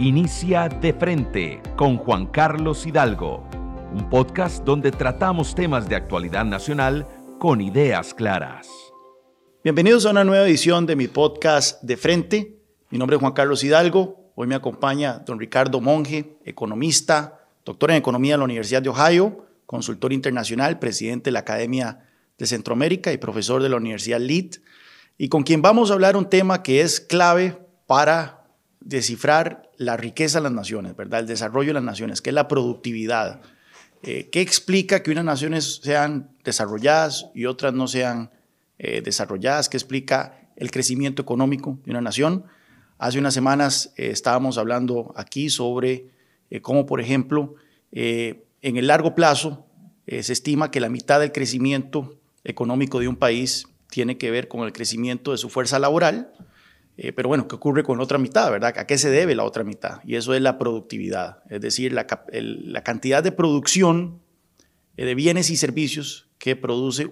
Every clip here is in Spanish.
Inicia de frente con Juan Carlos Hidalgo, un podcast donde tratamos temas de actualidad nacional con ideas claras. Bienvenidos a una nueva edición de mi podcast de frente. Mi nombre es Juan Carlos Hidalgo. Hoy me acompaña don Ricardo Monge, economista, doctor en economía de la Universidad de Ohio, consultor internacional, presidente de la Academia de Centroamérica y profesor de la Universidad LEED, y con quien vamos a hablar un tema que es clave para descifrar la riqueza de las naciones, ¿verdad? El desarrollo de las naciones, que es la productividad. Eh, ¿Qué explica que unas naciones sean desarrolladas y otras no sean eh, desarrolladas? ¿Qué explica el crecimiento económico de una nación? Hace unas semanas eh, estábamos hablando aquí sobre cómo, por ejemplo, en el largo plazo se estima que la mitad del crecimiento económico de un país tiene que ver con el crecimiento de su fuerza laboral, eh, pero bueno, ¿qué ocurre con la otra mitad, verdad? ¿A qué se debe la otra mitad? Y eso es la productividad, es decir, la, cantidad de producción eh, de bienes y servicios que produce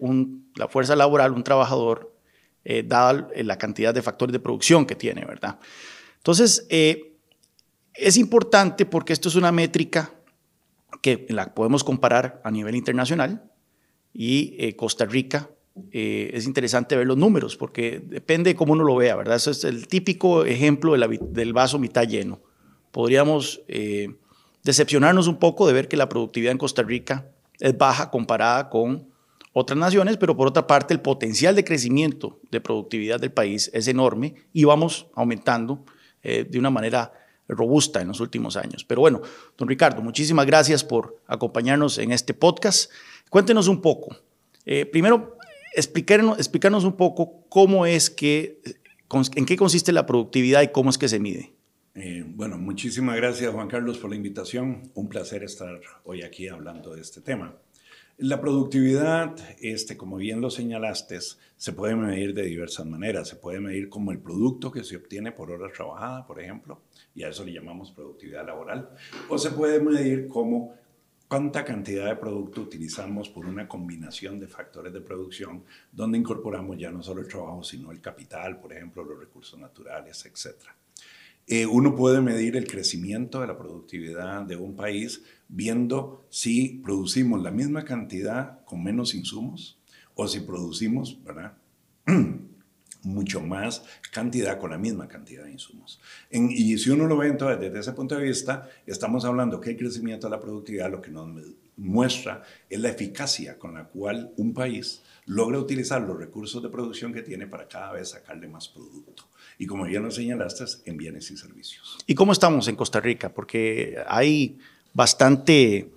la fuerza laboral, un trabajador, eh, dada la cantidad de factores de producción que tiene, ¿verdad? Entonces, es importante porque esto es una métrica que la podemos comparar a nivel internacional y Costa Rica eh, es interesante ver los números, porque depende de cómo uno lo vea, ¿verdad? Eso es el típico ejemplo del vaso mitad lleno. Podríamos eh, decepcionarnos un poco de ver que la productividad en Costa Rica es baja comparada con otras naciones, pero por otra parte el potencial de crecimiento de productividad del país es enorme y vamos aumentando eh, de una manera robusta en los últimos años. Pero bueno, don Ricardo, muchísimas gracias por acompañarnos en este podcast. Cuéntenos un poco. primero, explicarnos, explicarnos un poco cómo es que, en qué consiste la productividad y cómo es que se mide. Eh, bueno, muchísimas gracias Juan Carlos por la invitación. Un placer estar hoy aquí hablando de este tema. La productividad, este, como bien lo señalaste, se puede medir de diversas maneras. Se puede medir como el producto que se obtiene por hora trabajada, por ejemplo, y a eso le llamamos productividad laboral. O se puede medir como cuánta cantidad de producto utilizamos por una combinación de factores de producción donde incorporamos ya no solo el trabajo, sino el capital, por ejemplo, los recursos naturales, etc. Eh, uno puede medir el crecimiento de la productividad de un país viendo si producimos la misma cantidad con menos insumos o si producimos, ¿verdad? mucho más cantidad con la misma cantidad de insumos. y si uno lo ve entonces desde ese punto de vista, estamos hablando que el crecimiento de la productividad lo que nos muestra es la eficacia con la cual un país logra utilizar los recursos de producción que tiene para cada vez sacarle más producto. Y como ya lo señalaste, en bienes y servicios. ¿Y cómo estamos en Costa Rica? Porque hay bastante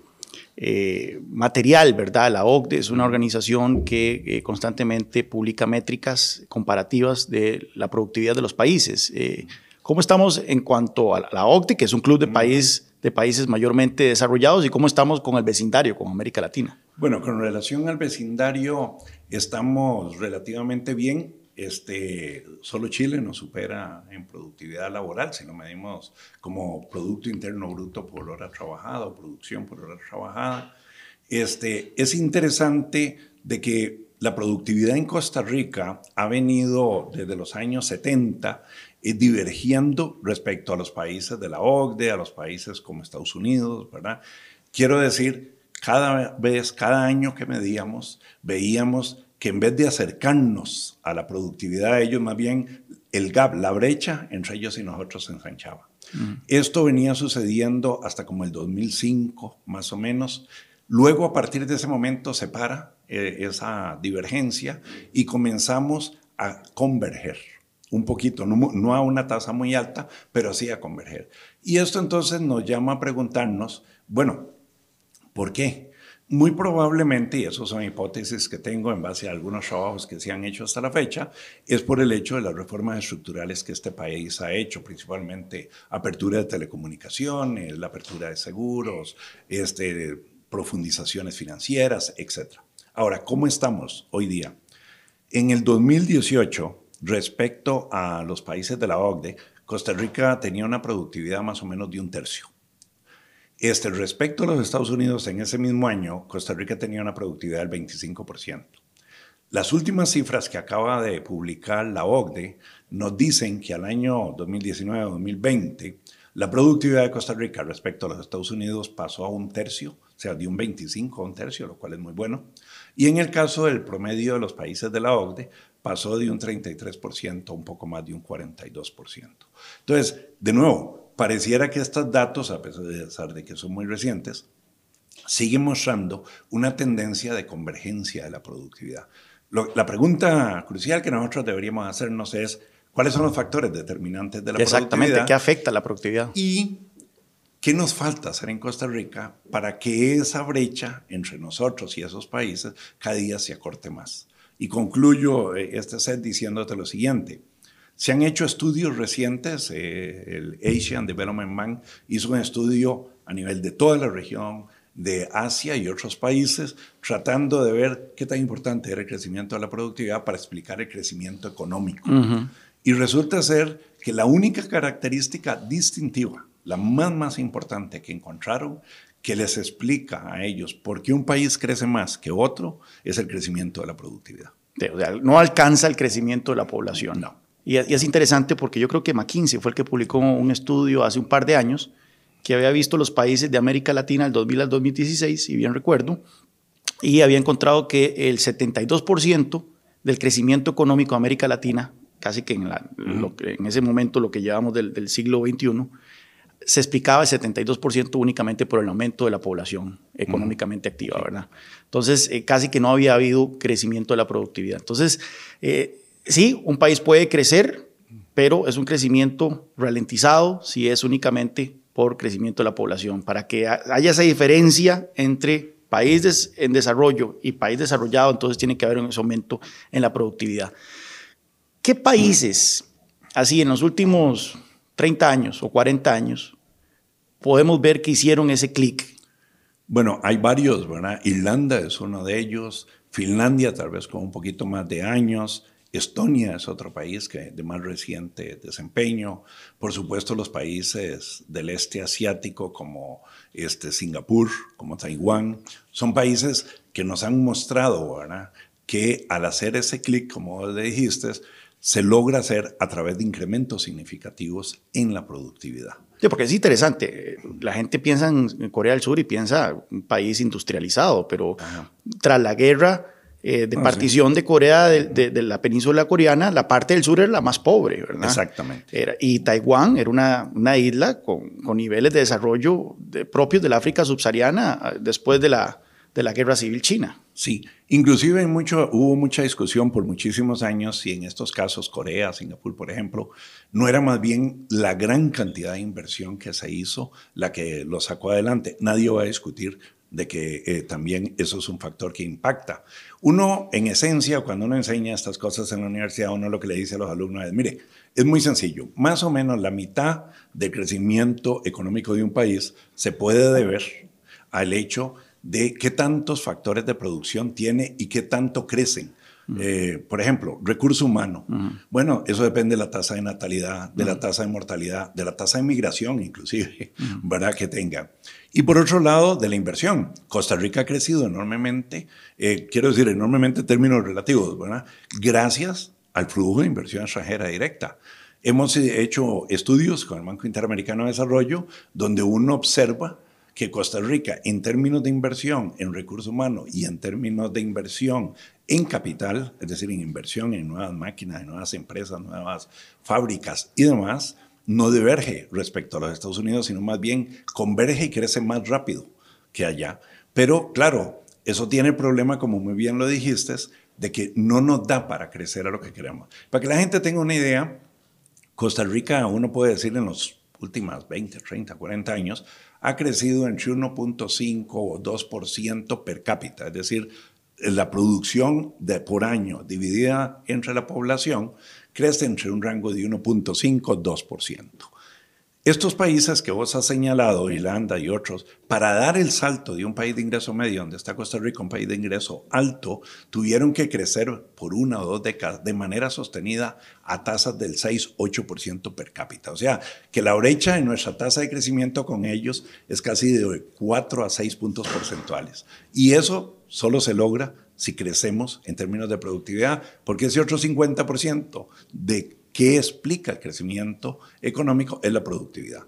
eh, material, ¿verdad? La OCDE es una organización que eh, constantemente publica métricas comparativas de la productividad de los países. Eh, ¿Cómo estamos en cuanto a la OCDE, que es un club de, país, de países mayormente desarrollados, y cómo estamos con el vecindario, con América Latina? Bueno, con relación al vecindario, estamos relativamente bien. Este, solo Chile nos supera en productividad laboral, si lo medimos como Producto Interno Bruto por hora trabajada o producción por hora trabajada. Este, es interesante de que la productividad en Costa Rica ha venido desde los años 70 eh, divergiendo respecto a los países de la OCDE, a los países como Estados Unidos, ¿verdad? Quiero decir, cada vez, cada año que medíamos, veíamos que en vez de acercarnos a la productividad de ellos, más bien el gap, la brecha entre ellos y nosotros se ensanchaba. Mm. Esto venía sucediendo hasta como el 2005, más o menos. Luego, a partir de ese momento, se para eh, esa divergencia y comenzamos a converger un poquito, no, no, a una tasa muy alta, pero sí a converger. Y esto entonces nos llama a preguntarnos, bueno, ¿por qué? Muy probablemente, y eso son hipótesis que tengo en base a algunos trabajos que se han hecho hasta la fecha, es por el hecho de las reformas estructurales que este país ha hecho, principalmente apertura de telecomunicaciones, la apertura de seguros, este, profundizaciones financieras, etc. Ahora, ¿cómo estamos hoy día? En el 2018, respecto a los países de la OCDE, Costa Rica tenía una productividad más o menos de un tercio. Este, respecto a los Estados Unidos, en ese mismo año, Costa Rica tenía una productividad del 25%. Las últimas cifras que acaba de publicar la OCDE nos dicen que al año 2019-2020 La productividad de Costa Rica respecto a los Estados Unidos pasó a un tercio, o sea, de un 25 a un tercio, lo cual es muy bueno. Y en el caso del promedio de los países de la OCDE, pasó de un 33% a un poco más de un 42%. Entonces, de nuevo, pareciera que estos datos, a pesar de que son muy recientes, siguen mostrando una tendencia de convergencia de la productividad. la pregunta crucial que nosotros deberíamos hacernos es, ¿cuáles son los factores determinantes de la Exactamente, productividad? Exactamente, ¿qué afecta la productividad? Y ¿Qué nos falta hacer en Costa Rica para que esa brecha entre nosotros y esos países cada día se acorte más? Y concluyo eh, este set diciéndote lo siguiente. Se han hecho estudios recientes, eh, el Asian Development Bank hizo un estudio a nivel de toda la región, de Asia y otros países, tratando de ver qué tan importante era el crecimiento de la productividad para explicar el crecimiento económico. Y resulta ser que la única característica distintiva la más, más importante que encontraron, que les explica a ellos por qué un país crece más que otro, es el crecimiento de la productividad. no alcanza el crecimiento de la población. No. Y, es interesante porque yo creo que McKinsey fue el que publicó un estudio hace un par de años que había visto los países de América Latina del 2000 al 2016, si bien recuerdo, y había encontrado que el 72% del crecimiento económico de América Latina, casi que en, en ese momento lo que llevamos del, del siglo XXI, se explicaba el 72% únicamente por el aumento de la población económicamente activa, ¿verdad? Entonces, eh, casi que no había habido crecimiento de la productividad. Entonces, eh, sí, un país puede crecer, pero es un crecimiento ralentizado si es únicamente por crecimiento de la población. Para que haya esa diferencia entre países en desarrollo y país desarrollado, entonces tiene que haber un aumento en la productividad. ¿Qué países, así en los últimos 30 años o 40 años, podemos ver que hicieron ese clic? Bueno, hay varios, ¿verdad? Irlanda es uno de ellos, Finlandia tal vez con un poquito más de años, Estonia es otro país que de más reciente desempeño, por supuesto los países del este asiático como este Singapur, como Taiwán, son países que nos han mostrado, ¿verdad? que al hacer ese clic, como dijiste, se logra hacer a través de incrementos significativos en la productividad. Sí, porque es interesante. La gente piensa en Corea del Sur y piensa un país industrializado, pero tras la guerra eh, de ah, partición de Corea, de, la península coreana, la parte del sur era la más pobre, ¿verdad? Exactamente. Era, y Taiwán era una, una isla con, con, niveles de desarrollo propios del África subsahariana ah, después de la, de la guerra civil china. Sí, inclusive mucho, hubo mucha discusión por muchísimos años si en estos casos Corea, Singapur, por ejemplo, no era más bien la gran cantidad de inversión que se hizo la que lo sacó adelante. Nadie va a discutir de que eh, también eso es un factor que impacta. Uno, en esencia, cuando uno enseña estas cosas en la universidad, uno lo que le dice a los alumnos es, mire, es muy sencillo, más o menos la mitad del crecimiento económico de un país se puede deber al hecho de qué tantos factores de producción tiene y qué tanto crecen. Eh, por ejemplo, recurso humano. Bueno, eso depende de la tasa de natalidad, de la tasa de mortalidad, de la tasa de migración inclusive, ¿verdad? Que tenga. Y por otro lado, de la inversión. Costa Rica ha crecido enormemente, eh, quiero decir, enormemente en términos relativos, ¿verdad? Gracias al flujo de inversión extranjera directa. Hemos hecho estudios con el Banco Interamericano de Desarrollo donde uno observa que Costa Rica, en términos de inversión en recursos humanos y en términos de inversión en capital, es decir, en inversión en nuevas máquinas, en nuevas empresas, nuevas fábricas y demás, no diverge respecto a los Estados Unidos, sino más bien converge y crece más rápido que allá. Pero claro, eso tiene el problema, como muy bien lo dijiste, de que no nos da para crecer a lo que queremos. Para que la gente tenga una idea, Costa Rica, uno puede decir en los últimos 20, 30, 40 años, ha crecido entre 1.5 o 2% per cápita, es decir, la producción de, por año dividida entre la población crece entre un rango de 1.5 2%. Estos países que vos has señalado, Irlanda y otros, para dar el salto de un país de ingreso medio, donde está Costa Rica, un país de ingreso alto, tuvieron que crecer por una o dos décadas de manera sostenida a tasas del 6-8% per cápita. O sea, que la brecha en nuestra tasa de crecimiento con ellos es casi de 4 a 6 puntos porcentuales. Y eso solo se logra si crecemos en términos de productividad, porque ese otro 50% de ¿Qué explica el crecimiento económico? Es la productividad.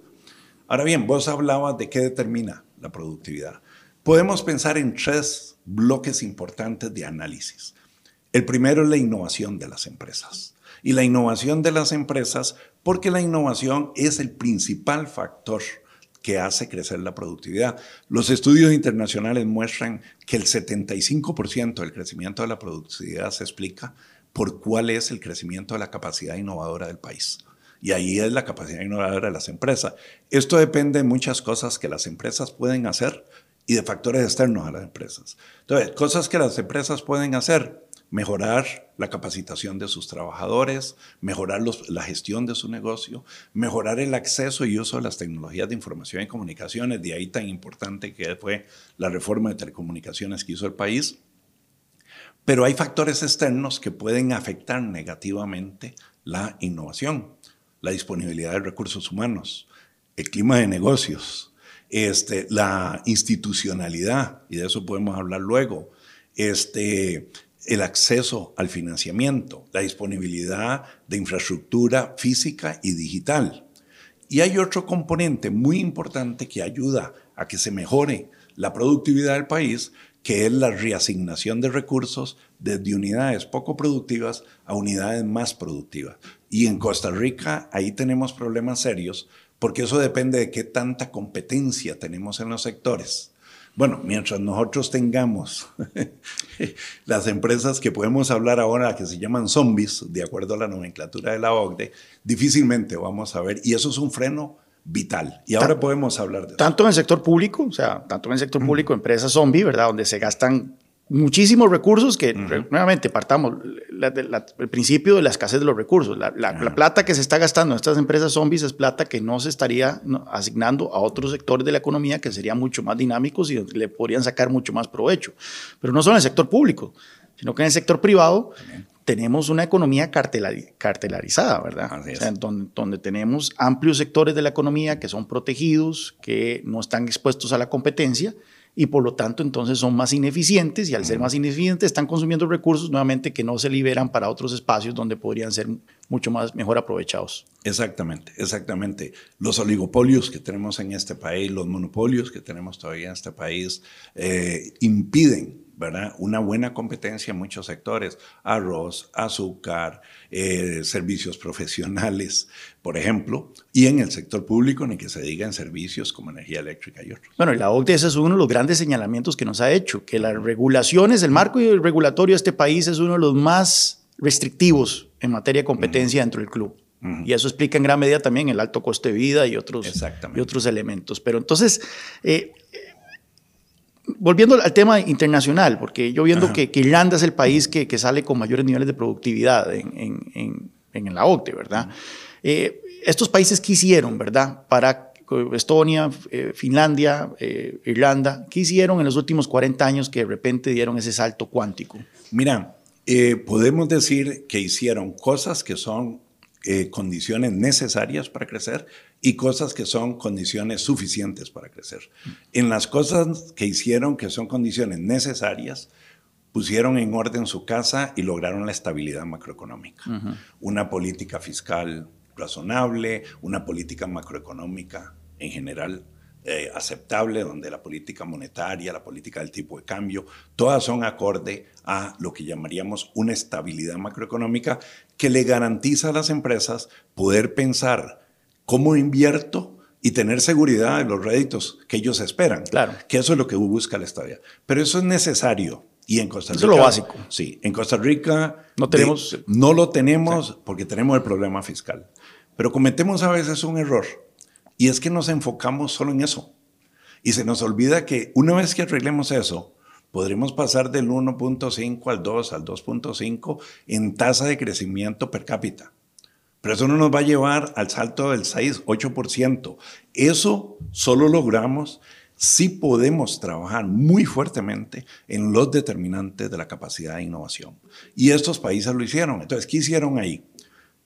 Ahora bien, vos hablabas de qué determina la productividad. Podemos pensar en tres bloques importantes de análisis. El primero es la innovación de las empresas. Y la innovación de las empresas, porque la innovación es el principal factor que hace crecer la productividad. Los estudios internacionales muestran que el 75% del crecimiento de la productividad se explica por cuál es el crecimiento de la capacidad innovadora del país. Y ahí es la capacidad innovadora de las empresas. Esto depende de muchas cosas que las empresas pueden hacer y de factores externos a las empresas. Entonces, cosas que las empresas pueden hacer, mejorar la capacitación de sus trabajadores, mejorar la gestión de su negocio, mejorar el acceso y uso de las tecnologías de información y comunicaciones, de ahí tan importante que fue la reforma de telecomunicaciones que hizo el país. Pero hay factores externos que pueden afectar negativamente la innovación, la disponibilidad de recursos humanos, el clima de negocios, este, la institucionalidad, y de eso podemos hablar luego, este, el acceso al financiamiento, la disponibilidad de infraestructura física y digital. Y hay otro componente muy importante que ayuda a que se mejore la productividad del país, que es la reasignación de recursos desde unidades poco productivas a unidades más productivas. Y en Costa Rica ahí tenemos problemas serios porque eso depende de qué tanta competencia tenemos en los sectores. Bueno, mientras nosotros tengamos las empresas que podemos hablar ahora, que se llaman zombies, de acuerdo a la nomenclatura de la OCDE, difícilmente vamos a ver, y eso es un freno vital. Y ahora podemos hablar de eso. Tanto en el sector público, o sea, tanto en el sector público, empresas zombie, ¿verdad? Donde se gastan muchísimos recursos que, nuevamente, partamos el principio de la escasez de los recursos. La, plata que se está gastando en estas empresas zombies es plata que no se estaría asignando a otros sectores de la economía que serían mucho más dinámicos y le podrían sacar mucho más provecho. Pero no solo en el sector público, sino que en el sector privado tenemos una economía cartelarizada, ¿verdad? O sea, donde, donde, tenemos amplios sectores de la economía que son protegidos, que no están expuestos a la competencia y por lo tanto entonces son más ineficientes y al ser más ineficientes están consumiendo recursos nuevamente que no se liberan para otros espacios donde podrían ser mucho más mejor aprovechados. Exactamente, exactamente. Los oligopolios que tenemos en este país, los monopolios que tenemos todavía en este país, eh, impiden ¿verdad? Una buena competencia en muchos sectores, arroz, azúcar, eh, servicios profesionales, por ejemplo, y en el sector público, ni que se diga en servicios como energía eléctrica y otros. Bueno, y la OCDE es uno de los grandes señalamientos que nos ha hecho, que las regulaciones, el marco regulatorio de este país es uno de los más restrictivos en materia de competencia dentro del club. Y eso explica en gran medida también el alto coste de vida y otros, y otros elementos. Pero entonces, eh, volviendo al tema internacional, porque yo viendo que, Irlanda es el país que, sale con mayores niveles de productividad en, la OCDE, ¿verdad? Eh, estos países quisieron, ¿verdad? Para Estonia, eh, Finlandia, eh, Irlanda, ¿qué hicieron en los últimos 40 años que de repente dieron ese salto cuántico? Mira, podemos decir que hicieron cosas que son eh, condiciones necesarias para crecer y cosas que son condiciones suficientes para crecer. En las cosas que hicieron que son condiciones necesarias, pusieron en orden su casa y lograron la estabilidad macroeconómica. Una política fiscal razonable, una política macroeconómica en general eh, aceptable, donde la política monetaria, la política del tipo de cambio, todas son acorde a lo que llamaríamos una estabilidad macroeconómica que le garantiza a las empresas poder pensar cómo invierto y tener seguridad de los réditos que ellos esperan. Claro. Que eso es lo que busca la estabilidad. Pero eso es necesario. Y en Costa Rica. Eso es lo básico. Sí, en Costa Rica. No tenemos. no lo tenemos porque tenemos el problema fiscal. Pero cometemos a veces un error y es que nos enfocamos solo en eso. Y se nos olvida que una vez que arreglemos eso, podremos pasar del 1.5 al 2, al 2.5 en tasa de crecimiento per cápita. Pero eso no nos va a llevar al salto del 6, 8%. Eso solo logramos si podemos trabajar muy fuertemente en los determinantes de la capacidad de innovación. Y estos países lo hicieron. Entonces, ¿qué hicieron ahí?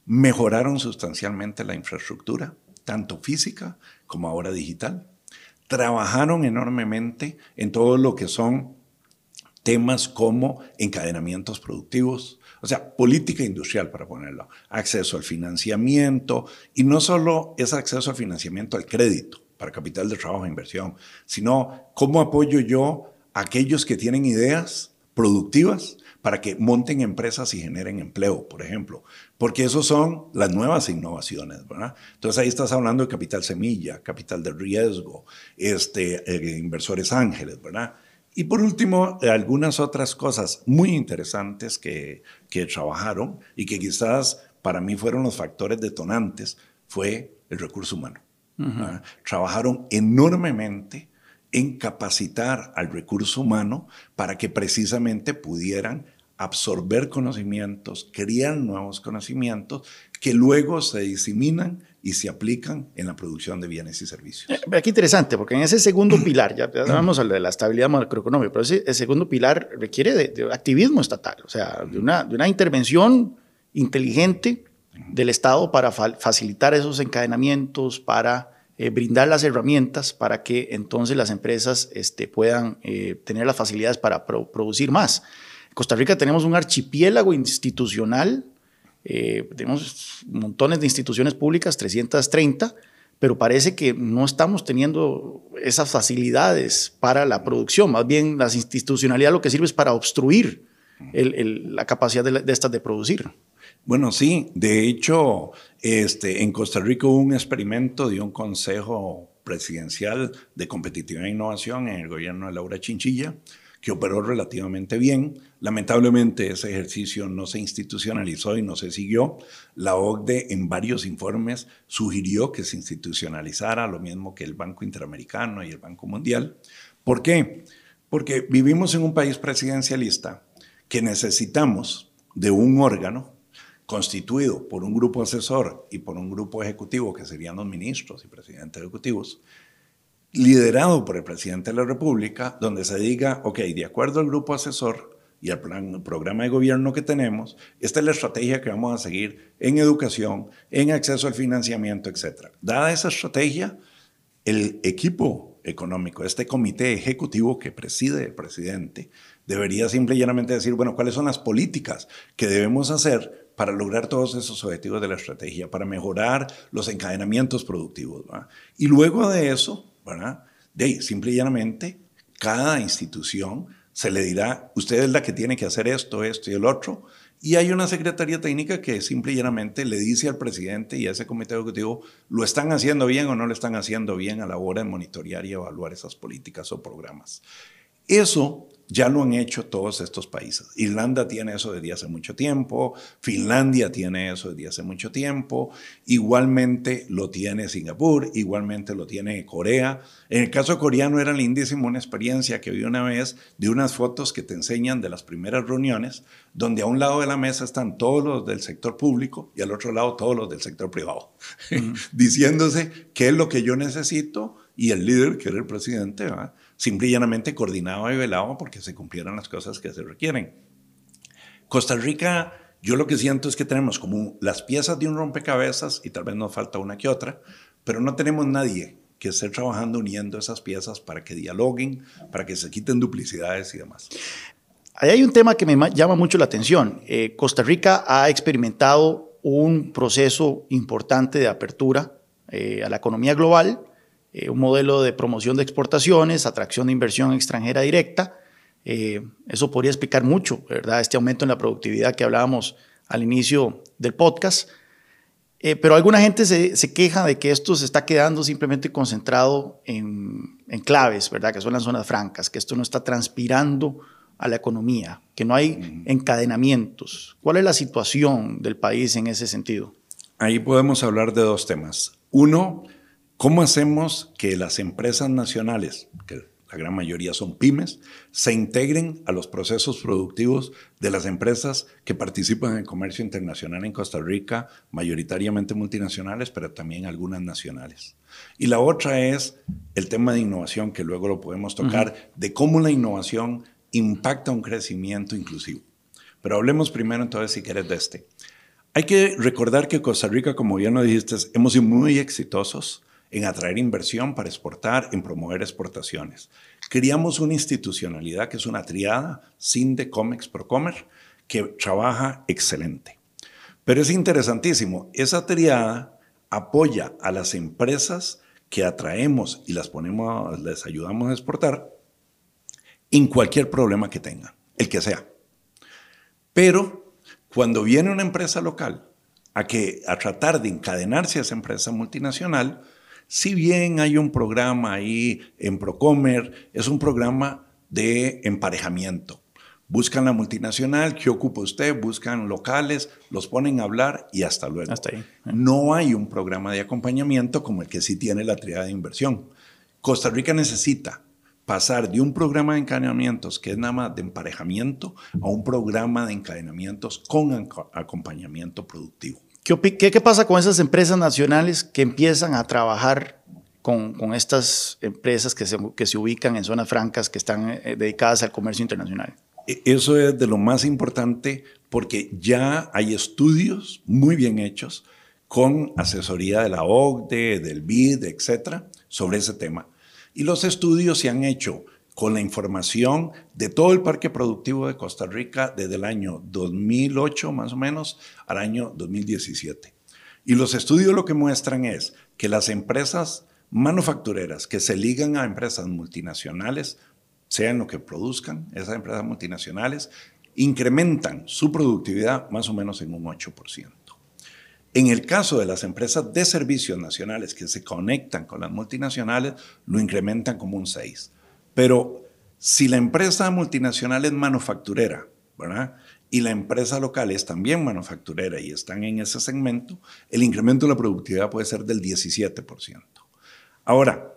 Mejoraron sustancialmente la infraestructura, tanto física como ahora digital. Trabajaron enormemente en todo lo que son temas como encadenamientos productivos, o sea, política industrial para ponerlo, acceso al financiamiento y no solo es acceso al financiamiento al crédito, para capital de trabajo e inversión, sino cómo apoyo yo a aquellos que tienen ideas productivas para que monten empresas y generen empleo, por ejemplo, porque esos son las nuevas innovaciones, ¿verdad? Entonces ahí estás hablando de capital semilla, capital de riesgo, este, eh, inversores ángeles, ¿verdad? Y por último, algunas otras cosas muy interesantes que, que trabajaron y que quizás para mí fueron los factores detonantes, fue el recurso humano. Trabajaron enormemente en capacitar al recurso humano para que precisamente pudieran absorber conocimientos, crear nuevos conocimientos que luego se diseminan y se aplican en la producción de bienes y servicios. Eh, aquí interesante, porque en ese segundo pilar, ya hablamos de la estabilidad macroeconómica, pero ese, segundo pilar requiere de, activismo estatal, o sea, de una, de una intervención inteligente del Estado para facilitar esos encadenamientos, para eh, brindar las herramientas para que entonces las empresas este, puedan eh, tener las facilidades para producir más. Costa Rica tenemos un archipiélago institucional, eh, tenemos montones de instituciones públicas, 330, pero parece que no estamos teniendo esas facilidades para la producción, más bien la institucionalidad lo que sirve es para obstruir la capacidad de, de estas de producir. Bueno, sí, de hecho, este, en Costa Rica hubo un experimento de un consejo presidencial de competitividad e innovación en el gobierno de Laura Chinchilla, que operó relativamente bien. Lamentablemente ese ejercicio no se institucionalizó y no se siguió. La OCDE en varios informes sugirió que se institucionalizara, lo mismo que el Banco Interamericano y el Banco Mundial. ¿Por qué? Porque vivimos en un país presidencialista que necesitamos de un órgano constituido por un grupo asesor y por un grupo ejecutivo, que serían los ministros y presidentes ejecutivos, liderado por el presidente de la República, donde se diga, ok, de acuerdo al grupo asesor y al plan, programa de gobierno que tenemos, esta es la estrategia que vamos a seguir en educación, en acceso al financiamiento, etc. Dada esa estrategia, el equipo económico, este comité ejecutivo que preside el presidente, debería simple y llanamente decir, bueno, ¿cuáles son las políticas que debemos hacer para lograr todos esos objetivos de la estrategia, para mejorar los encadenamientos productivos. Y luego de eso, ¿verdad? de simple y llanamente, cada institución se le dirá, usted es la que tiene que hacer esto, esto y el otro, y hay una secretaría técnica que simple y llanamente le dice al presidente y a ese comité ejecutivo, ¿lo están haciendo bien o no lo están haciendo bien a la hora de monitorear y evaluar esas políticas o programas? Eso ya lo han hecho todos estos países. Irlanda tiene eso desde hace mucho tiempo, Finlandia tiene eso desde hace mucho tiempo, igualmente lo tiene Singapur, igualmente lo tiene Corea. En el caso coreano era lindísimo una experiencia que vi una vez de unas fotos que te enseñan de las primeras reuniones, donde a un lado de la mesa están todos los del sector público y al otro lado todos los del sector privado, diciéndose qué es lo que yo necesito y el líder, que era el presidente, ¿verdad? Simple y llanamente coordinado y velado porque se cumplieran las cosas que se requieren. Costa Rica, yo lo que siento es que tenemos como las piezas de un rompecabezas y tal vez nos falta una que otra, pero no tenemos nadie que esté trabajando uniendo esas piezas para que dialoguen, para que se quiten duplicidades y demás. Ahí hay un tema que me llama mucho la atención. Eh, Costa Rica ha experimentado un proceso importante de apertura eh, a la economía global eh, un modelo de promoción de exportaciones, atracción de inversión extranjera directa. Eh, eso podría explicar mucho, ¿verdad? Este aumento en la productividad que hablábamos al inicio del podcast. Eh, pero alguna gente se, queja de que esto se está quedando simplemente concentrado en, claves, ¿verdad? Que son las zonas francas, que esto no está transpirando a la economía, que no hay encadenamientos. ¿Cuál es la situación del país en ese sentido? Ahí podemos hablar de dos temas. Uno, ¿Cómo hacemos que las empresas nacionales, que la gran mayoría son pymes, se integren a los procesos productivos de las empresas que participan en el comercio internacional en Costa Rica, mayoritariamente multinacionales, pero también algunas nacionales? Y la otra es el tema de innovación, que luego lo podemos tocar, de cómo la innovación impacta un crecimiento inclusivo. Pero hablemos primero entonces, si quieres, de este. Hay que recordar que Costa Rica, como ya lo dijiste, hemos sido muy exitosos en atraer inversión para exportar, en promover exportaciones. Creamos una institucionalidad que es una triada, SINDE, COMEX, PROCOMER, que trabaja excelente. Pero es interesantísimo, esa triada apoya a las empresas que atraemos y las ponemos, les ayudamos a exportar en cualquier problema que tengan, el que sea. Pero cuando viene una empresa local a, que, a tratar de encadenarse a esa empresa multinacional, si bien hay un programa ahí en Procomer, es un programa de emparejamiento. Buscan la multinacional, ¿qué ocupa usted? Buscan locales, los ponen a hablar y hasta luego. Hasta ahí. No hay un programa de acompañamiento como el que sí tiene la triada de inversión. Costa Rica necesita pasar de un programa de encadenamientos que es nada más de emparejamiento a un programa de encadenamientos con acompañamiento productivo. ¿Qué, pasa con esas empresas nacionales que empiezan a trabajar con, con estas empresas que se, que se, ubican en zonas francas que están eh, dedicadas al comercio internacional? E, eso es de lo más importante porque ya hay estudios muy bien hechos con asesoría de la OCDE, del BID, etcétera, sobre ese tema. Y los estudios se han hecho con la información de todo el parque productivo de Costa Rica desde el año 2008 más o menos al año 2017. Y los estudios lo que muestran es que las empresas manufactureras que se ligan a empresas multinacionales, sean lo que produzcan esas empresas multinacionales, incrementan su productividad más o menos en un 8%. En el caso de las empresas de servicios nacionales que se conectan con las multinacionales, lo incrementan como un 6%. Pero si la empresa multinacional es manufacturera, ¿verdad? Y la empresa local es también manufacturera y están en ese segmento, el incremento de la productividad puede ser del 17%. Ahora,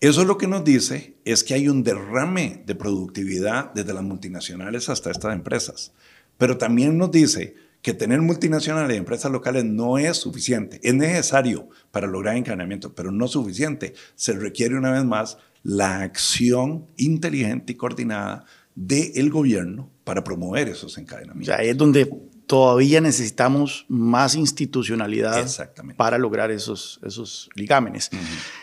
eso lo que nos dice es que hay un derrame de productividad desde las multinacionales hasta estas empresas. Pero también nos dice que tener multinacionales y empresas locales no es suficiente. Es necesario para lograr encadenamiento, pero no suficiente. Se requiere una vez más la acción inteligente y coordinada del gobierno para promover esos encadenamientos. O sea, ahí es donde todavía necesitamos más institucionalidad para lograr esos, esos ligámenes.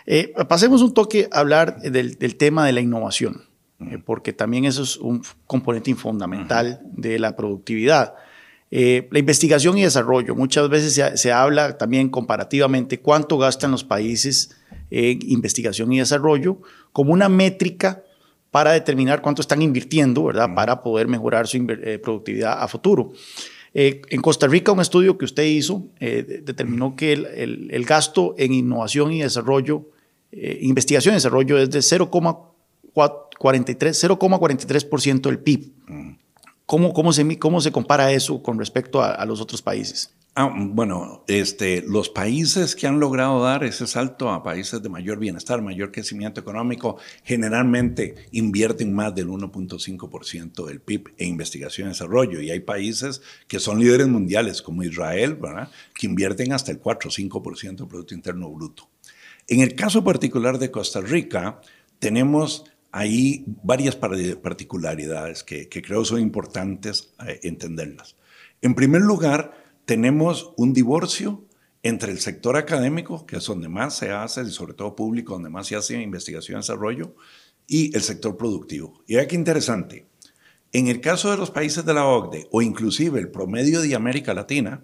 Eh, pasemos un toque a hablar del, tema de la innovación, eh, porque también eso es un componente fundamental de la productividad. Eh, la investigación y desarrollo, muchas veces se, se, habla también comparativamente cuánto gastan los países en investigación y desarrollo como una métrica para determinar cuánto están invirtiendo, ¿verdad? Para poder mejorar su eh, productividad a futuro. Eh, en Costa Rica, un estudio que usted hizo eh, determinó que el, el, gasto en innovación y desarrollo, investigación y desarrollo es de 0,43% del PIB. ¿Cómo, cómo, se, ¿Cómo se compara eso con respecto a los otros países? Ah, bueno, este, los países que han logrado dar ese salto a países de mayor bienestar, mayor crecimiento económico, generalmente invierten más del 1.5% del PIB en investigación y desarrollo. Y hay países que son líderes mundiales, como Israel, que invierten hasta el 4 o 5% del Producto Interno Bruto. En el caso particular de Costa Rica, tenemos ahí varias particularidades que, que creo son importantes eh, entenderlas. En primer lugar, tenemos un divorcio entre el sector académico, que es donde más se hace, y sobre todo público, donde más se hace investigación y desarrollo, y el sector productivo. Y vea qué interesante. En el caso de los países de la OCDE, o inclusive el promedio de América Latina,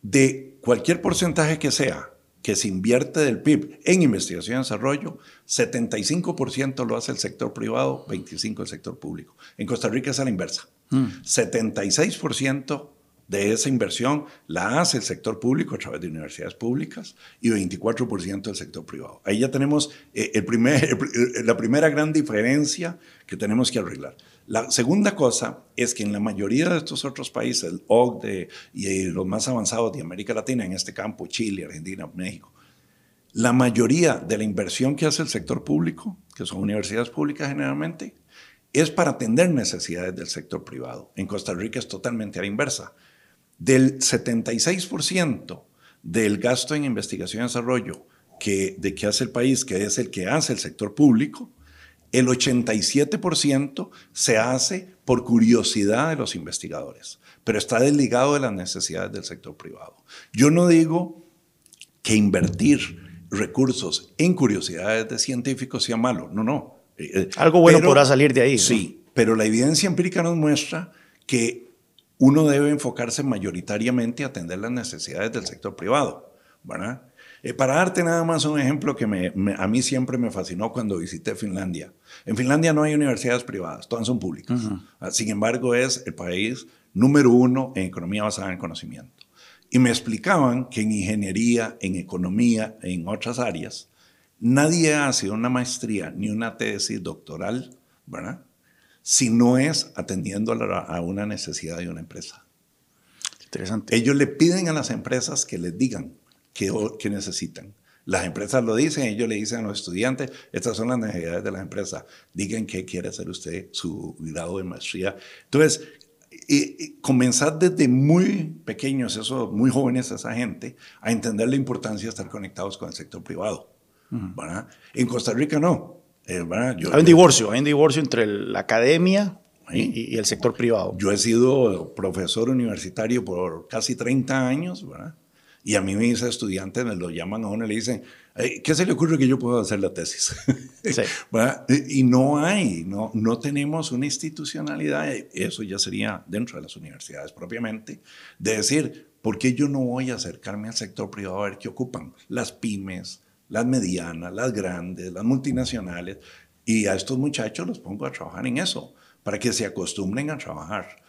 de cualquier porcentaje que sea que se invierte del PIB en investigación y desarrollo, 75% lo hace el sector privado, 25% el sector público. En Costa Rica es a la inversa. 76% mm de esa inversión la hace el sector público a través de universidades públicas y 24% del sector privado. Ahí ya tenemos eh, primer, la primera gran diferencia que tenemos que arreglar. La segunda cosa es que en la mayoría de estos otros países, el OCDE y los más avanzados de América Latina, en este campo, Chile, Argentina, México, la mayoría de la inversión que hace el sector público, que son universidades públicas generalmente, es para atender necesidades del sector privado. En Costa Rica es totalmente a la inversa. Del 76% del gasto en investigación y desarrollo que, de que hace el país, que es el que hace el sector público, el 87% se hace por curiosidad de los investigadores, pero está desligado de las necesidades del sector privado. Yo no digo que invertir recursos en curiosidades de científicos sea malo, no, no. Eh, eh, Algo bueno podrá salir de ahí. Sí, pero la evidencia empírica nos muestra que uno debe enfocarse mayoritariamente a atender las necesidades del sector privado, ¿verdad? Eh, para darte nada más un ejemplo que me, a mí siempre me fascinó cuando visité Finlandia. En Finlandia no hay universidades privadas, todas son públicas. Ah, sin embargo, es el país número uno en economía basada en conocimiento. Y me explicaban que en ingeniería, en economía, en otras áreas, nadie hace una maestría ni una tesis doctoral, ¿verdad? Si no es atendiendo a una necesidad de una empresa. Interesante. Ellos le piden a las empresas que les digan qué, qué necesitan. Las empresas lo dicen, ellos le dicen a los estudiantes, estas son las necesidades de las empresas, digan qué quiere hacer usted, su grado de maestría. Entonces, y, comenzar desde muy pequeños, eso, muy jóvenes esa gente, a entender la importancia de estar conectados con el sector privado. En Costa Rica no. Eh, hay un divorcio, hay un divorcio entre la academia y, el sector privado. Yo he sido profesor universitario por casi 30 años, ¿verdad? Y a mí mis estudiantes me lo llaman a uno y le dicen, ¿qué se le ocurre que yo puedo hacer la tesis? Sí. y no hay, no, no tenemos una institucionalidad, eso ya sería dentro de las universidades propiamente, de decir, ¿por qué yo no voy a acercarme al sector privado a ver qué ocupan? Las pymes, las medianas, las grandes, las multinacionales, y a estos muchachos los pongo a trabajar en eso, para que se acostumbren a trabajar.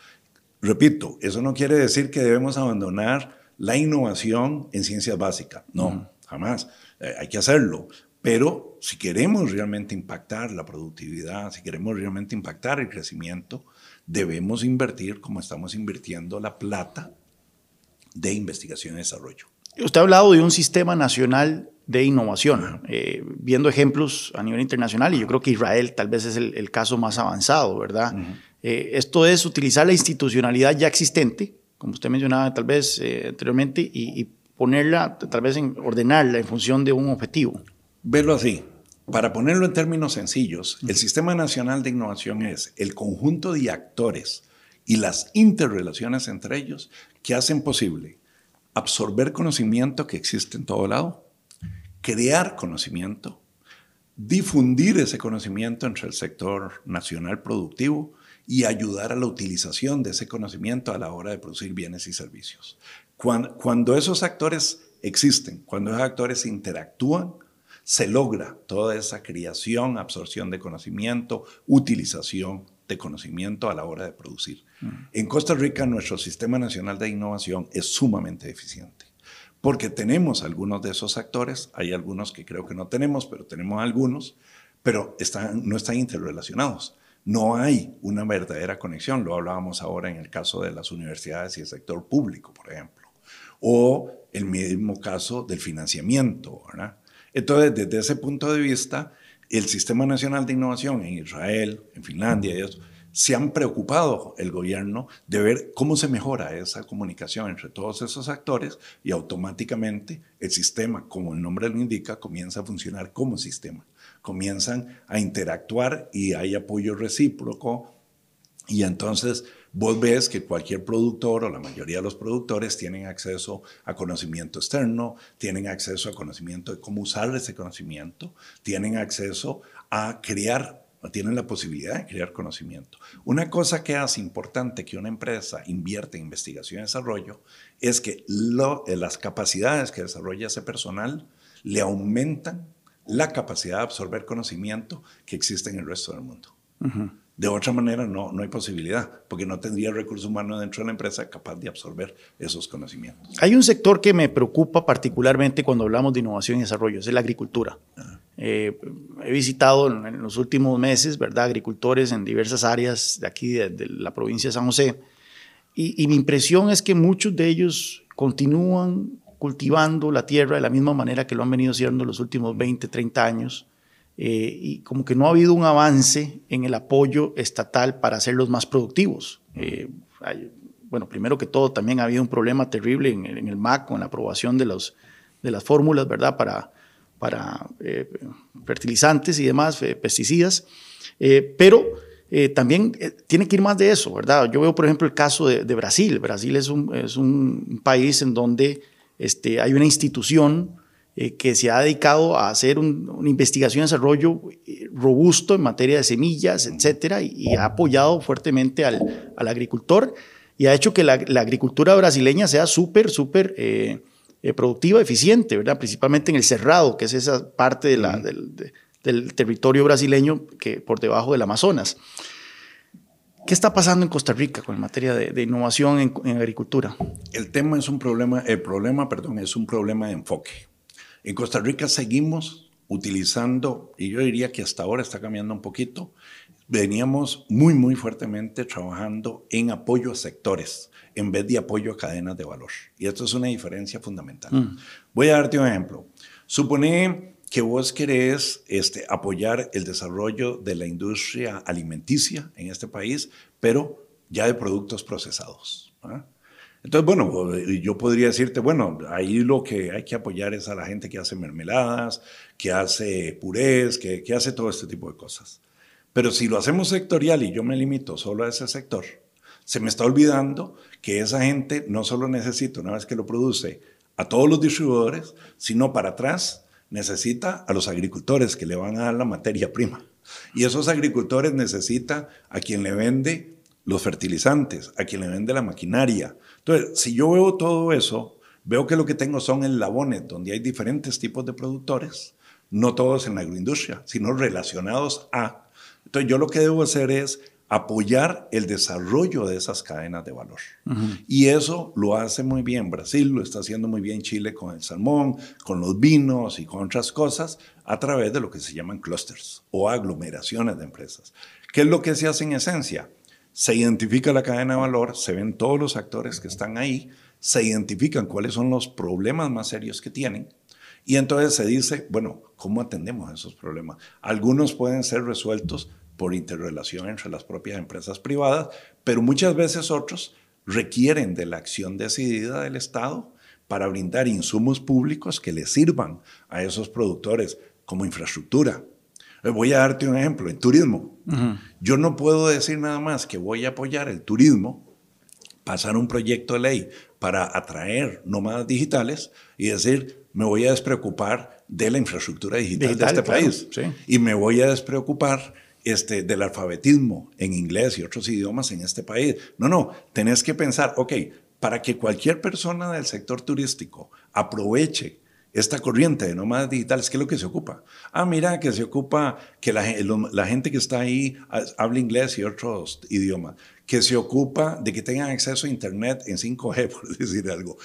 Repito, eso no quiere decir que debemos abandonar la innovación en ciencias básicas. No, jamás. Eh, hay que hacerlo. Pero si queremos realmente impactar la productividad, si queremos realmente impactar el crecimiento, debemos invertir como estamos invirtiendo la plata de investigación y desarrollo. Usted ha hablado de un sistema nacional de innovación, eh, viendo ejemplos a nivel internacional, y yo creo que Israel tal vez es el, caso más avanzado, ¿verdad? Eh, esto es utilizar la institucionalidad ya existente como usted mencionaba tal vez eh, anteriormente, y, ponerla, tal vez en, ordenarla en función de un objetivo. Verlo así. Para ponerlo en términos sencillos, el Sistema Nacional de Innovación es el conjunto de actores y las interrelaciones entre ellos que hacen posible absorber conocimiento que existe en todo lado, crear conocimiento, difundir ese conocimiento entre el sector nacional productivo y ayudar a la utilización de ese conocimiento a la hora de producir bienes y servicios. Cuando, esos actores existen, cuando esos actores interactúan, se logra toda esa creación, absorción de conocimiento, utilización de conocimiento a la hora de producir. Mm. En Costa Rica nuestro Sistema Nacional de Innovación es sumamente eficiente, porque tenemos algunos de esos actores, hay algunos que creo que no tenemos, pero tenemos algunos, pero están, no están interrelacionados no hay una verdadera conexión. Lo hablábamos ahora en el caso de las universidades y el sector público, por ejemplo. O el mismo caso del financiamiento. Entonces, desde ese punto de vista, el Sistema Nacional de Innovación en Israel, en Finlandia y eso, se han preocupado el gobierno de ver cómo se mejora esa comunicación entre todos esos actores y automáticamente el sistema, como el nombre lo indica, comienza a funcionar como sistema. Comienzan a interactuar y hay apoyo recíproco. Y entonces vos ves que cualquier productor o la mayoría de los productores tienen acceso a conocimiento externo, tienen acceso a conocimiento de cómo usar ese conocimiento, tienen acceso a crear, tienen la posibilidad de crear conocimiento. Una cosa que hace importante que una empresa invierte en investigación y desarrollo es que las capacidades que desarrolla ese personal le aumentan la capacidad de absorber conocimiento que existe en el resto del mundo. De otra manera, no, no hay posibilidad, porque no tendría recurso humano dentro de la empresa capaz de absorber esos conocimientos. Hay un sector que me preocupa particularmente cuando hablamos de innovación y desarrollo, es la agricultura. Eh, he visitado en, los últimos meses, ¿verdad?, agricultores en diversas áreas de aquí, de, la provincia de San José, y, y mi impresión es que muchos de ellos continúan cultivando la tierra de la misma manera que lo han venido haciendo los últimos 20, 30 años. Eh, y como que no ha habido un avance en el apoyo estatal para hacerlos más productivos. Eh, bueno, primero que todo, también ha habido un problema terrible en, el MAC con la aprobación de, los, de las fórmulas, ¿verdad?, para, para eh, fertilizantes y demás, pesticidas. pero también tiene que ir más de eso, ¿verdad? Yo veo, por ejemplo, el caso de, de Brasil. Brasil es un, es un país en donde este, hay una institución eh, que se ha dedicado a hacer una investigación y desarrollo eh, robusto en materia de semillas, etcétera, y, ha apoyado fuertemente al, agricultor y ha hecho que la, agricultura brasileña sea súper, súper eh, eh, productiva, eficiente, ¿verdad? Principalmente en el cerrado, que es esa parte de la, del, territorio brasileño que por debajo del Amazonas. ¿Qué está pasando en Costa Rica con materia de, innovación en, en, agricultura? El tema es un problema, el problema, perdón, es un problema de enfoque. En Costa Rica seguimos utilizando, y yo diría que hasta ahora está cambiando un poquito, veníamos muy, muy fuertemente trabajando en apoyo a sectores en vez de apoyo a cadenas de valor. Y esto es una diferencia fundamental. Mm. Voy a darte un ejemplo. Supone que vos querés este, apoyar el desarrollo de la industria alimenticia en este país, pero ya de productos procesados. ¿ah? Entonces, bueno, yo podría decirte, bueno, ahí lo que hay que apoyar es a la gente que hace mermeladas, que hace purés, que, que hace todo este tipo de cosas. Pero si lo hacemos sectorial y yo me limito solo a ese sector, se me está olvidando que esa gente no solo necesita, una vez que lo produce, a todos los distribuidores, sino para atrás necesita a los agricultores que le van a dar la materia prima. Y esos agricultores necesita a quien le vende los fertilizantes, a quien le vende la maquinaria. Entonces, si yo veo todo eso, veo que lo que tengo son enlabones donde hay diferentes tipos de productores, no todos en la agroindustria, sino relacionados a entonces yo lo que debo hacer es apoyar el desarrollo de esas cadenas de valor. Y eso lo hace muy bien Brasil, lo está haciendo muy bien Chile con el salmón, con los vinos y con otras cosas, a través de lo que se llaman clusters o aglomeraciones de empresas. ¿Qué es lo que se hace en esencia? Se identifica la cadena de valor, se ven todos los actores que están ahí, se identifican cuáles son los problemas más serios que tienen y entonces se dice, bueno, ¿cómo atendemos esos problemas? Algunos pueden ser resueltos por interrelación entre las propias empresas privadas, pero muchas veces otros requieren de la acción decidida del Estado para brindar insumos públicos que les sirvan a esos productores como infraestructura. Voy a darte un ejemplo, en turismo. Yo no puedo decir nada más que voy a apoyar el turismo, pasar un proyecto de ley para atraer nómadas digitales y decir, me voy a despreocupar de la infraestructura digital, de este país. Y me voy a despreocupar este, del alfabetismo en inglés y otros idiomas en este país. No, no, tenés que pensar, ok, para que cualquier persona del sector turístico aproveche esta corriente de nómadas digitales, ¿qué es lo que se ocupa? Ah, mira, que se ocupa que la, la, gente que está ahí habla inglés y otros idiomas, que se ocupa de que tengan acceso a Internet en 5G, por decir algo.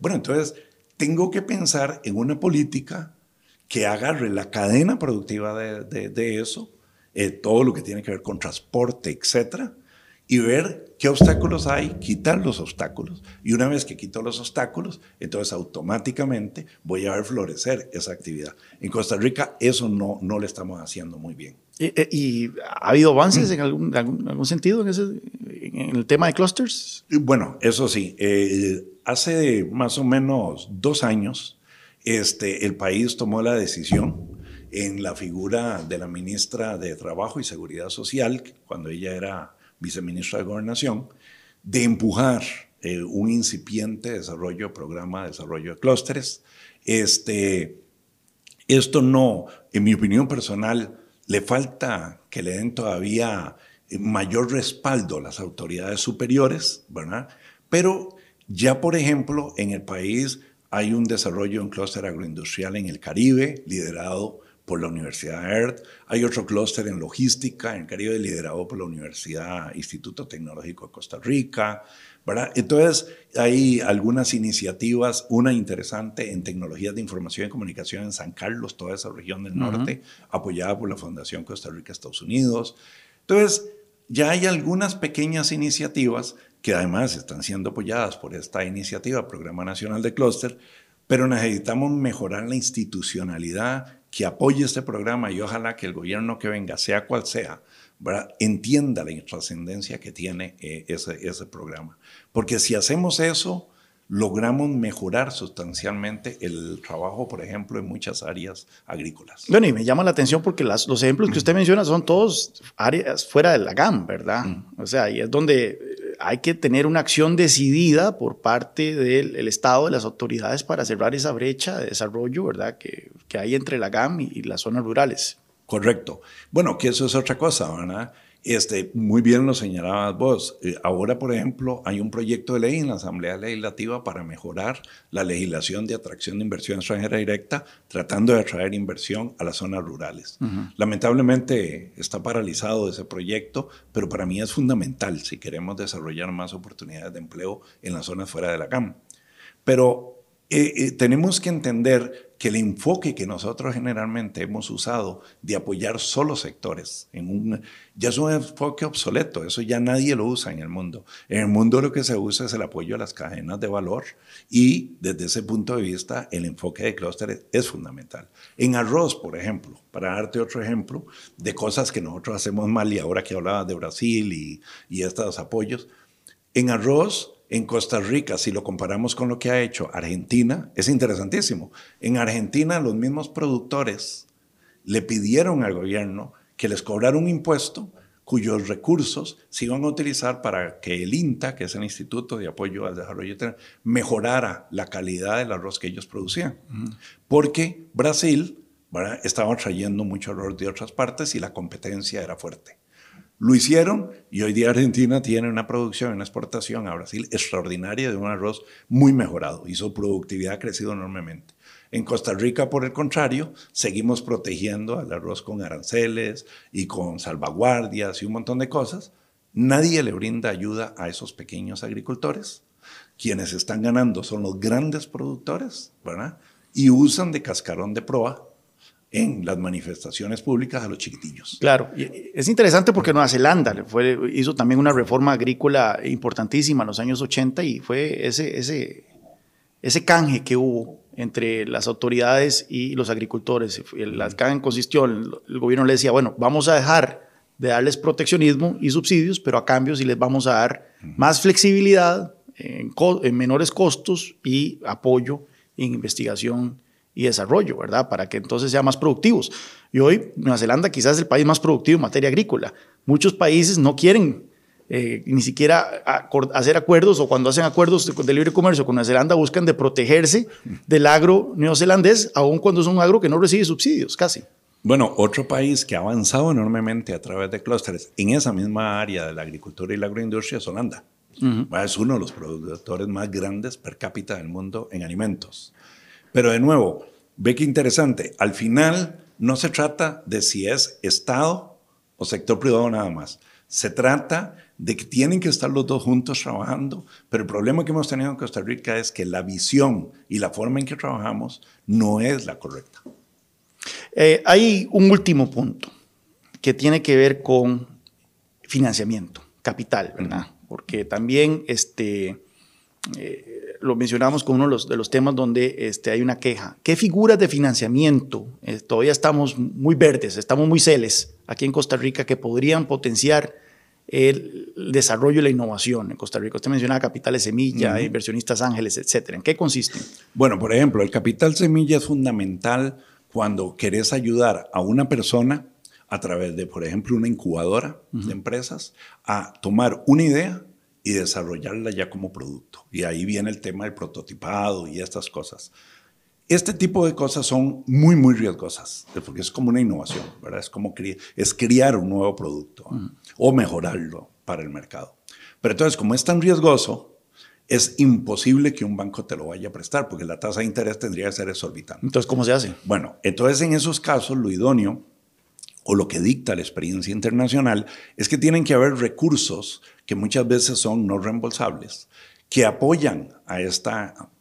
Bueno, entonces tengo que pensar en una política que agarre la cadena productiva de, eso, eh, todo lo que tiene que ver con transporte, etcétera, y ver qué obstáculos hay, quitar los obstáculos. Y una vez que quito los obstáculos, entonces automáticamente voy a ver florecer esa actividad. En Costa Rica eso no, no lo estamos haciendo muy bien. ¿Y, eh, ha habido avances en algún, algún, sentido en, ese, en, el tema de clusters? Bueno, eso sí. Eh, hace más o menos dos años, este, el país tomó la decisión en la figura de la ministra de Trabajo y Seguridad Social, cuando ella era viceministra de Gobernación, de empujar eh, un incipiente desarrollo, programa de desarrollo de clústeres. Este, esto no, en mi opinión personal, le falta que le den todavía mayor respaldo a las autoridades superiores, ¿verdad? Pero ya, por ejemplo, en el país hay un desarrollo, un clúster agroindustrial en el Caribe, liderado por la Universidad ERT. Hay otro clúster en logística en Caribe, liderado por la Universidad Instituto Tecnológico de Costa Rica. ¿verdad? Entonces, hay algunas iniciativas, una interesante en tecnologías de información y comunicación en San Carlos, toda esa región del norte, apoyada por la Fundación Costa Rica-Estados Unidos. Entonces, ya hay algunas pequeñas iniciativas que además están siendo apoyadas por esta iniciativa, Programa Nacional de Clúster, pero necesitamos mejorar la institucionalidad que apoye este programa y ojalá que el gobierno que venga, sea cual sea, entienda la trascendencia que tiene eh, ese, ese programa. Porque si hacemos eso, logramos mejorar sustancialmente el trabajo, por ejemplo, en muchas áreas agrícolas. Bueno, y me llama la atención porque las, los ejemplos que usted menciona son todos áreas fuera de la GAM, ¿verdad? O sea, y es donde hay que tener una acción decidida por parte del Estado, de las autoridades, para cerrar esa brecha de desarrollo, ¿verdad? Que, que hay entre la GAM y, las zonas rurales. Correcto. Bueno, que eso es otra cosa, ¿verdad? Este, muy bien lo señalabas vos. Eh, ahora, por ejemplo, hay un proyecto de ley en la Asamblea Legislativa para mejorar la legislación de atracción de inversión extranjera directa, tratando de atraer inversión a las zonas rurales. Lamentablemente está paralizado ese proyecto, pero para mí es fundamental si queremos desarrollar más oportunidades de empleo en las zonas fuera de la CAM. Pero eh, eh, tenemos que entender que el enfoque que nosotros generalmente hemos usado de apoyar solo sectores, ya es un enfoque obsoleto, eso ya nadie lo usa en el mundo. En el mundo lo que se usa es el apoyo a las cadenas de valor y desde ese punto de vista el enfoque de clústeres es fundamental. En arroz, por ejemplo, para darte otro ejemplo de cosas que nosotros hacemos mal y ahora que hablaba de Brasil y, y estos apoyos, en arroz en Costa Rica, si lo comparamos con lo que ha hecho Argentina, es interesantísimo. En Argentina los mismos productores le pidieron al gobierno que les cobrara un impuesto cuyos recursos se iban a utilizar para que el INTA, que es el Instituto de Apoyo al Desarrollo, mejorara la calidad del arroz que ellos producían. Porque Brasil estaba trayendo mucho arroz de otras partes y la competencia era fuerte. Lo hicieron y hoy día Argentina tiene una producción, una exportación a Brasil extraordinaria de un arroz muy mejorado y su productividad ha crecido enormemente. En Costa Rica, por el contrario, seguimos protegiendo al arroz con aranceles y con salvaguardias y un montón de cosas. Nadie le brinda ayuda a esos pequeños agricultores. Quienes están ganando son los grandes productores, ¿verdad? Y usan de cascarón de proa en las manifestaciones públicas a los chiquitillos. Claro, es interesante porque Nueva Zelanda fue, hizo también una reforma agrícola importantísima en los años 80 y fue ese, ese, ese canje que hubo entre las autoridades y los agricultores. El, canje consistió, el, el gobierno le decía, bueno, vamos a dejar de darles proteccionismo y subsidios, pero a cambio sí les vamos a dar más flexibilidad en, en menores costos y apoyo en investigación y desarrollo, ¿verdad? Para que entonces sean más productivos. Y hoy Nueva Zelanda quizás es el país más productivo en materia agrícola. Muchos países no quieren eh, ni siquiera hacer acuerdos o cuando hacen acuerdos de, libre comercio con Nueva Zelanda buscan de protegerse del agro neozelandés, aun cuando es un agro que no recibe subsidios, casi. Bueno, otro país que ha avanzado enormemente a través de clústeres en esa misma área de la agricultura y la agroindustria es Holanda. Es uno de los productores más grandes per cápita del mundo en alimentos. Pero de nuevo, ve que interesante, al final no se trata de si es Estado o sector privado nada más. Se trata de que tienen que estar los dos juntos trabajando, pero el problema que hemos tenido en Costa Rica es que la visión y la forma en que trabajamos no es la correcta. Eh, hay un último punto que tiene que ver con financiamiento, capital, ¿verdad? Porque también este, eh, lo mencionamos como uno de los, de los temas donde este, hay una queja. ¿Qué figuras de financiamiento? Eh, todavía estamos muy verdes, estamos muy celes aquí en Costa Rica que podrían potenciar el desarrollo y la innovación en Costa Rica. Usted mencionaba capitales semilla, inversionistas ángeles, etcétera. ¿En qué consisten? Bueno, por ejemplo, el capital semilla es fundamental cuando querés ayudar a una persona a través de, por ejemplo, una incubadora de empresas a tomar una idea y desarrollarla ya como producto. Y ahí viene el tema del prototipado y estas cosas. Este tipo de cosas son muy, muy riesgosas, porque es como una innovación, ¿verdad? Es como es criar un nuevo producto o mejorarlo para el mercado. Pero entonces, como es tan riesgoso, es imposible que un banco te lo vaya a prestar, porque la tasa de interés tendría que ser exorbitante. Entonces, ¿cómo se hace? Bueno, entonces en esos casos, lo idóneo o lo que dicta la experiencia internacional es que tienen que haber recursos que muchas veces son no reembolsables, que apoyan a este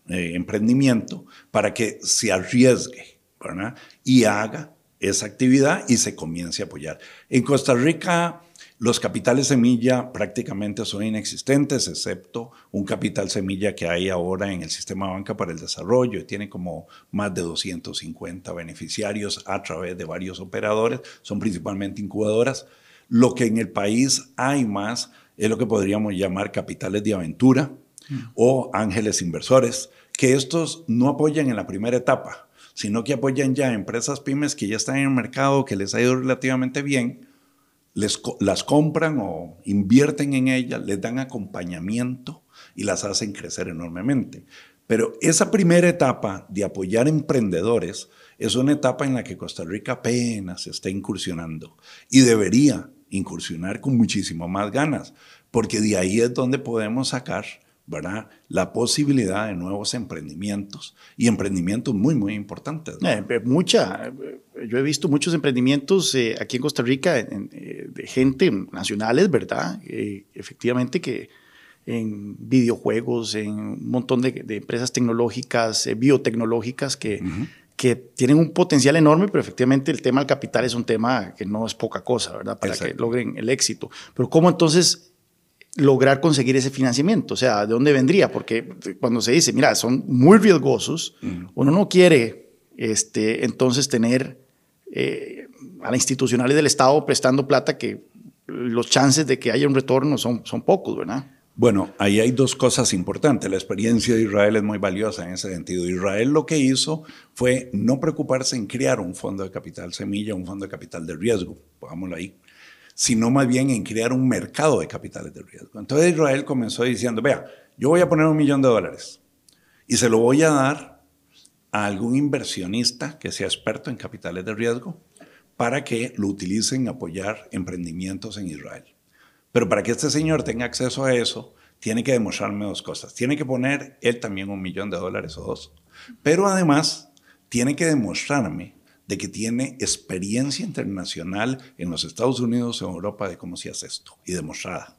emprendimiento para que se arriesgue y haga esa actividad y se comience a apoyar. En Costa Rica los capitales semilla prácticamente son inexistentes, excepto un capital semilla que hay ahora en el sistema banca para el desarrollo y tiene como más de 250 beneficiarios a través de varios operadores, son principalmente incubadoras. Lo que en el país hay más es lo que podríamos llamar capitales de aventura mm. o ángeles inversores, que estos no apoyan en la primera etapa, sino que apoyan ya empresas pymes que ya están en el mercado, que les ha ido relativamente bien las compran o invierten en ellas, les dan acompañamiento y las hacen crecer enormemente. Pero esa primera etapa de apoyar emprendedores es una etapa en la que Costa Rica apenas está incursionando y debería incursionar con muchísimo más ganas, porque de ahí es donde podemos sacar ¿verdad? La posibilidad de nuevos emprendimientos y emprendimientos muy, muy importantes. Eh, mucha. Yo he visto muchos emprendimientos eh, aquí en Costa Rica eh, de gente nacionales, ¿verdad? efectivamente que en videojuegos, en un montón de, empresas tecnológicas, biotecnológicas que, que tienen un potencial enorme, pero efectivamente el tema del capital es un tema que no es poca cosa, ¿verdad? Para que logren el éxito. Pero ¿cómo entonces lograr conseguir ese financiamiento? O sea, ¿de dónde vendría? Porque cuando se dice, mira, son muy riesgosos, uno no quiere este, entonces tener eh, a la institucionales del Estado prestando plata que los chances de que haya un retorno son, son pocos, ¿verdad? Bueno, ahí hay dos cosas importantes. La experiencia de Israel es muy valiosa en ese sentido. Israel lo que hizo fue no preocuparse en crear un fondo de capital semilla, un fondo de capital de riesgo, pongámoslo ahí sino más bien en crear un mercado de capitales de riesgo. Entonces Israel comenzó diciendo, vea, yo voy a poner un millón de dólares y se lo voy a dar a algún inversionista que sea experto en capitales de riesgo para que lo utilicen en apoyar emprendimientos en Israel. Pero para que este señor tenga acceso a eso, tiene que demostrarme dos cosas. Tiene que poner él también un millón de dólares o dos. Pero además, tiene que demostrarme de que tiene experiencia internacional en los Estados Unidos, en Europa, de cómo se hace esto, y demostrada.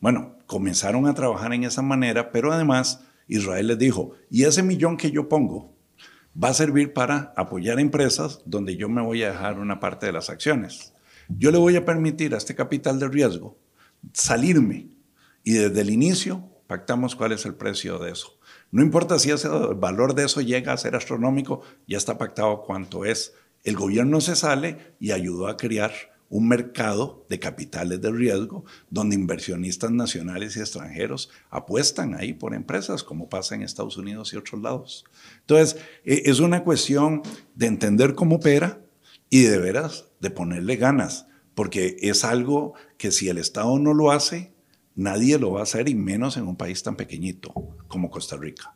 Bueno, comenzaron a trabajar en esa manera, pero además Israel les dijo, y ese millón que yo pongo va a servir para apoyar empresas donde yo me voy a dejar una parte de las acciones. Yo le voy a permitir a este capital de riesgo salirme y desde el inicio pactamos cuál es el precio de eso. No importa si ese, valor de eso llega a ser astronómico, ya está pactado cuánto es el gobierno se sale y ayudó a crear un mercado de capitales de riesgo donde inversionistas nacionales y extranjeros apuestan ahí por empresas, como pasa en Estados Unidos y otros lados. Entonces, e, es una cuestión de entender cómo opera y de veras de ponerle ganas, porque es algo que si el Estado no lo hace, nadie lo va a hacer y menos en un país tan pequeñito como Costa Rica.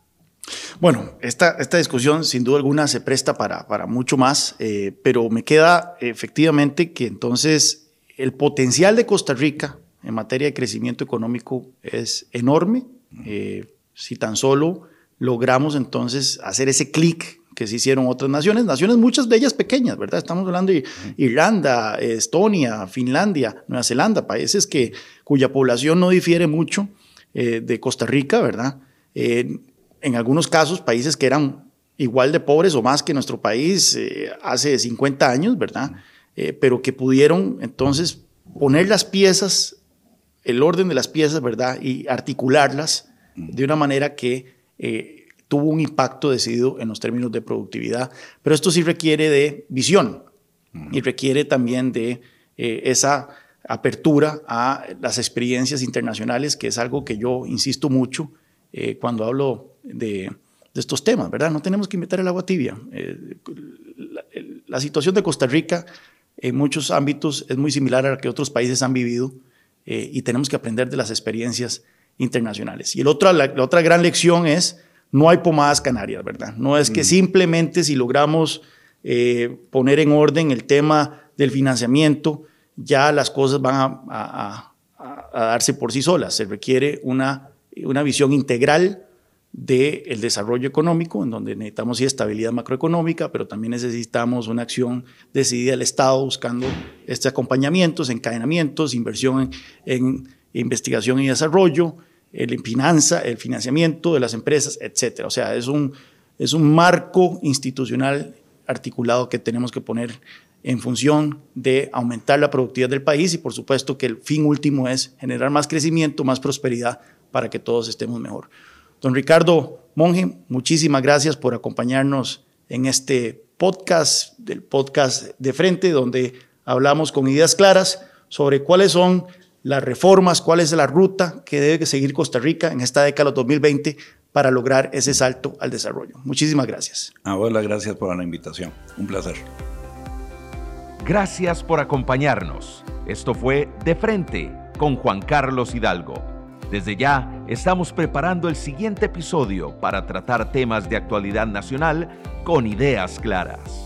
Bueno, esta, esta discusión sin duda alguna se presta para, para mucho más, eh, pero me queda efectivamente que entonces el potencial de Costa Rica en materia de crecimiento económico es enorme. Eh, si tan solo logramos entonces hacer ese clic que se hicieron otras naciones, naciones muchas de ellas pequeñas, ¿verdad? Estamos hablando de Irlanda, Estonia, Finlandia, Nueva Zelanda, países que, cuya población no difiere mucho eh, de Costa Rica, ¿verdad? En algunos casos países que eran igual de pobres o más que nuestro país eh, hace 50 años, ¿verdad? Eh, pero que pudieron entonces poner las piezas, el orden de las piezas, ¿verdad? Y articularlas de una manera que eh, tuvo un impacto decidido en los términos de productividad. Pero esto sí requiere de visión y requiere también de esa apertura a las experiencias internacionales, que es algo que yo insisto mucho cuando hablo de, estos temas, ¿verdad? No tenemos que inventar el agua tibia. Eh, la, situación de Costa Rica en muchos ámbitos es muy similar a la que otros países han vivido eh, y tenemos que aprender de las experiencias internacionales. Y el otro, la, otra gran lección es, no hay pomadas canarias, ¿verdad? No es que mm. simplemente si logramos eh, poner en orden el tema del financiamiento, ya las cosas van a, darse por sí solas. Se requiere una, una visión integral del desarrollo económico, en donde necesitamos estabilidad macroeconómica, pero también necesitamos una acción decidida del Estado buscando este acompañamientos, encadenamientos, inversión en, investigación y desarrollo, el finanza, el financiamiento de las empresas, etc. O sea, es un, es un marco institucional articulado que tenemos que poner en función de aumentar la productividad del país y por supuesto que el fin último es generar más crecimiento, más prosperidad para que todos estemos mejor. Don Ricardo Monge, muchísimas gracias por acompañarnos en este podcast, del podcast de frente, donde hablamos con ideas claras sobre cuáles son las reformas, cuál es la ruta que debe seguir Costa Rica en esta década 2020 para lograr ese salto al desarrollo. Muchísimas gracias. A vos las gracias por la invitación. Un placer. Gracias por acompañarnos. Esto fue De Frente con Juan Carlos Hidalgo. Desde ya estamos preparando el siguiente episodio para tratar temas de actualidad nacional con ideas claras.